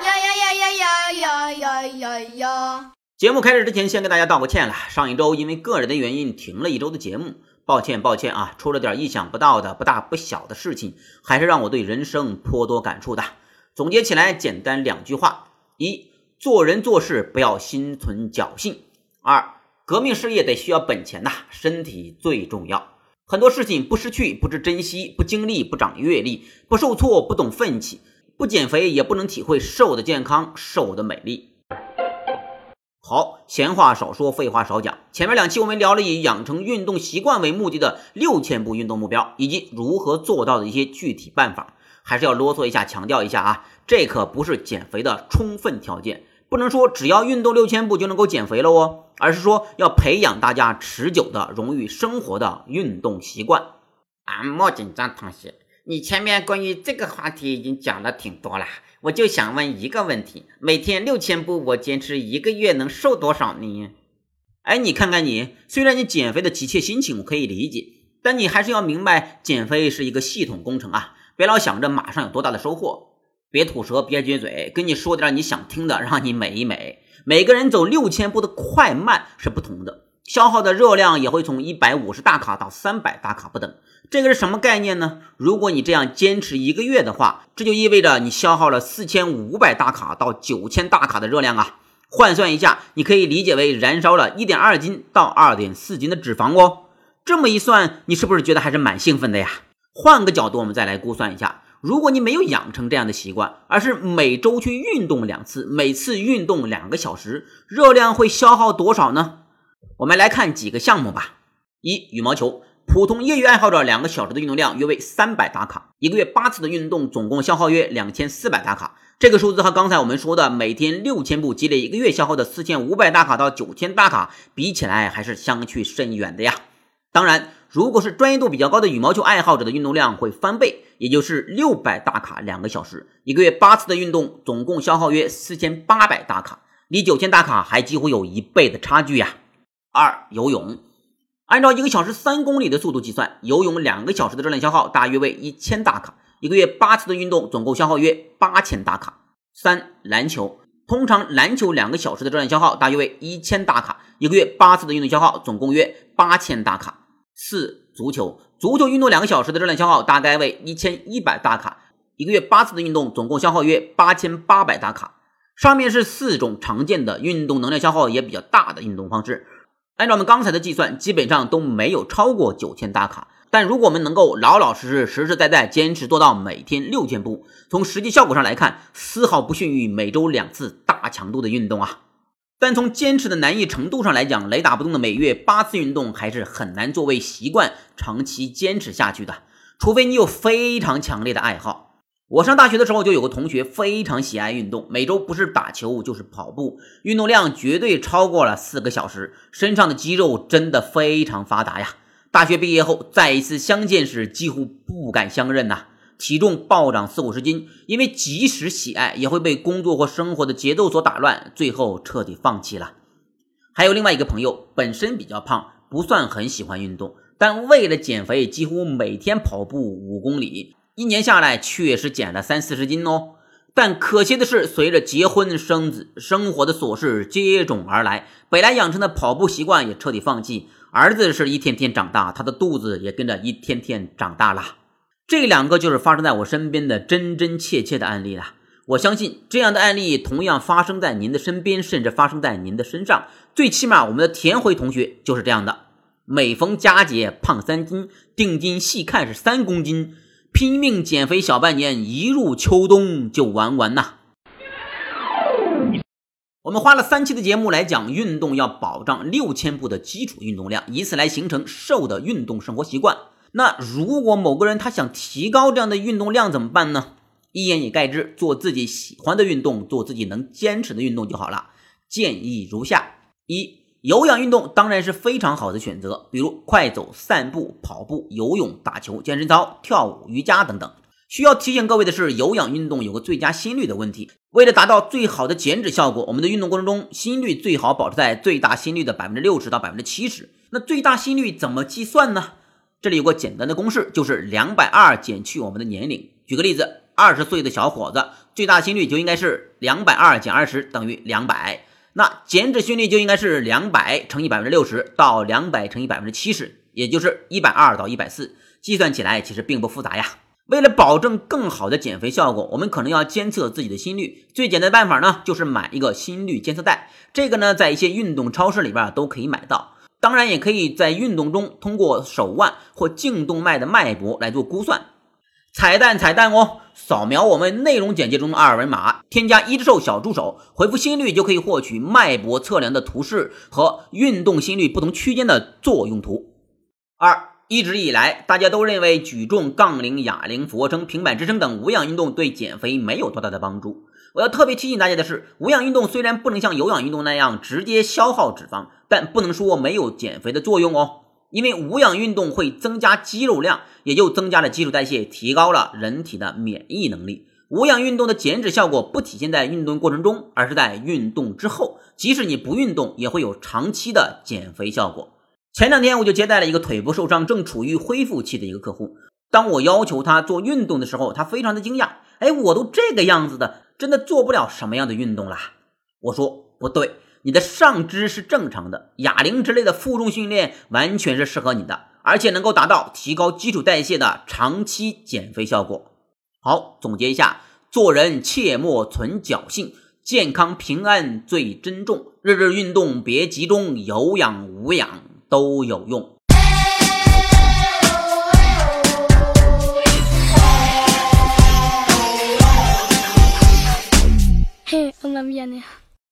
呀呀呀呀呀呀呀呀节目开始之前，先跟大家道个歉了。上一周因为个人的原因停了一周的节目，抱歉抱歉啊，出了点意想不到的不大不小的事情，还是让我对人生颇多感触的。总结起来，简单两句话：一、做人做事不要心存侥幸；二、革命事业得需要本钱呐，身体最重要。很多事情不失去，不知珍惜，不经历，不长阅历，不受挫，不懂奋起，不减肥也不能体会瘦的健康，瘦的美丽。好，闲话少说，废话少讲。前面两期我们聊了以养成运动习惯为目的的六千步运动目标，以及如何做到的一些具体办法，还是要啰嗦一下，强调一下啊，这可不是减肥的充分条件，不能说只要运动六千步就能够减肥了哦，而是说要培养大家持久的融于生活的运动习惯。啊，莫紧张，同学，你前面关于这个话题已经讲了挺多了。我就想问一个问题：每天六千步，我坚持一个月能瘦多少呢？哎，你看看你，虽然你减肥的急切心情我可以理解，但你还是要明白，减肥是一个系统工程啊！别老想着马上有多大的收获，别吐舌，别撅嘴，跟你说点你想听的，让你美一美。每个人走六千步的快慢是不同的。消耗的热量也会从一百五十大卡到三百大卡不等，这个是什么概念呢？如果你这样坚持一个月的话，这就意味着你消耗了四千五百大卡到九千大卡的热量啊！换算一下，你可以理解为燃烧了一点二斤到二点四斤的脂肪哦。这么一算，你是不是觉得还是蛮兴奋的呀？换个角度，我们再来估算一下，如果你没有养成这样的习惯，而是每周去运动两次，每次运动两个小时，热量会消耗多少呢？我们来看几个项目吧。一、羽毛球，普通业余爱好者两个小时的运动量约为三百大卡，一个月八次的运动，总共消耗约两千四百大卡。这个数字和刚才我们说的每天六千步积累一个月消耗的四千五百大卡到九千大卡比起来，还是相去甚远的呀。当然，如果是专业度比较高的羽毛球爱好者的运动量会翻倍，也就是六百大卡两个小时，一个月八次的运动，总共消耗约四千八百大卡，离九千大卡还几乎有一倍的差距呀。二游泳，按照一个小时三公里的速度计算，游泳两个小时的热量消耗大约为一千大卡，一个月八次的运动，总共消耗约八千大卡。三篮球，通常篮球两个小时的热量消耗大约为一千大卡，一个月八次的运动消耗总共约八千大卡。四足球，足球运动两个小时的热量消耗大概为一千一百大卡，一个月八次的运动总共消耗约八千八百大卡。上面是四种常见的运动能量消耗也比较大的运动方式。按照我们刚才的计算，基本上都没有超过九千大卡。但如果我们能够老老实实、实实在在坚持做到每天六千步，从实际效果上来看，丝毫不逊于每周两次大强度的运动啊。但从坚持的难易程度上来讲，雷打不动的每月八次运动还是很难作为习惯长期坚持下去的，除非你有非常强烈的爱好。我上大学的时候就有个同学非常喜爱运动，每周不是打球就是跑步，运动量绝对超过了四个小时，身上的肌肉真的非常发达呀。大学毕业后再一次相见时，几乎不敢相认呐，体重暴涨四五十斤，因为即使喜爱也会被工作或生活的节奏所打乱，最后彻底放弃了。还有另外一个朋友，本身比较胖，不算很喜欢运动，但为了减肥，几乎每天跑步五公里。一年下来确实减了三四十斤哦，但可惜的是，随着结婚生子，生活的琐事接踵而来，本来养成的跑步习惯也彻底放弃。儿子是一天天长大，他的肚子也跟着一天天长大了。这两个就是发生在我身边的真真切切的案例了。我相信这样的案例同样发生在您的身边，甚至发生在您的身上。最起码我们的田辉同学就是这样的，每逢佳节胖三斤，定睛细看是三公斤。拼命减肥小半年，一入秋冬就玩完呐。我们花了三期的节目来讲运动，要保障六千步的基础运动量，以此来形成瘦的运动生活习惯。那如果某个人他想提高这样的运动量怎么办呢？一言以概之，做自己喜欢的运动，做自己能坚持的运动就好了。建议如下：一。有氧运动当然是非常好的选择，比如快走、散步、跑步、游泳、打球、健身操、跳舞、瑜伽等等。需要提醒各位的是，有氧运动有个最佳心率的问题。为了达到最好的减脂效果，我们的运动过程中心率最好保持在最大心率的百分之六十到百分之七十。那最大心率怎么计算呢？这里有个简单的公式，就是两百二减去我们的年龄。举个例子，二十岁的小伙子最大心率就应该是两百二减二十等于两百。那减脂心率就应该是两百乘以百分之六十到两百乘以百分之七十，也就是一百二到一百四。计算起来其实并不复杂呀。为了保证更好的减肥效果，我们可能要监测自己的心率。最简单的办法呢，就是买一个心率监测带。这个呢，在一些运动超市里边都可以买到。当然，也可以在运动中通过手腕或颈动脉的脉搏来做估算。彩蛋彩蛋哦！扫描我们内容简介中的二维码，添加一只兽小助手，回复心率就可以获取脉搏测量的图示和运动心率不同区间的作用图。二，一直以来大家都认为举重、杠铃、哑铃、俯卧撑、平板支撑等无氧运动对减肥没有多大的帮助。我要特别提醒大家的是，无氧运动虽然不能像有氧运动那样直接消耗脂肪，但不能说没有减肥的作用哦。因为无氧运动会增加肌肉量，也就增加了基础代谢，提高了人体的免疫能力。无氧运动的减脂效果不体现在运动过程中，而是在运动之后。即使你不运动，也会有长期的减肥效果。前两天我就接待了一个腿部受伤、正处于恢复期的一个客户。当我要求他做运动的时候，他非常的惊讶：“哎，我都这个样子的，真的做不了什么样的运动啦？”我说：“不对。”你的上肢是正常的，哑铃之类的负重训练完全是适合你的，而且能够达到提高基础代谢的长期减肥效果。好，总结一下，做人切莫存侥幸，健康平安最珍重。日日运动别集中，有氧无氧都有用。嘿，我那边呢？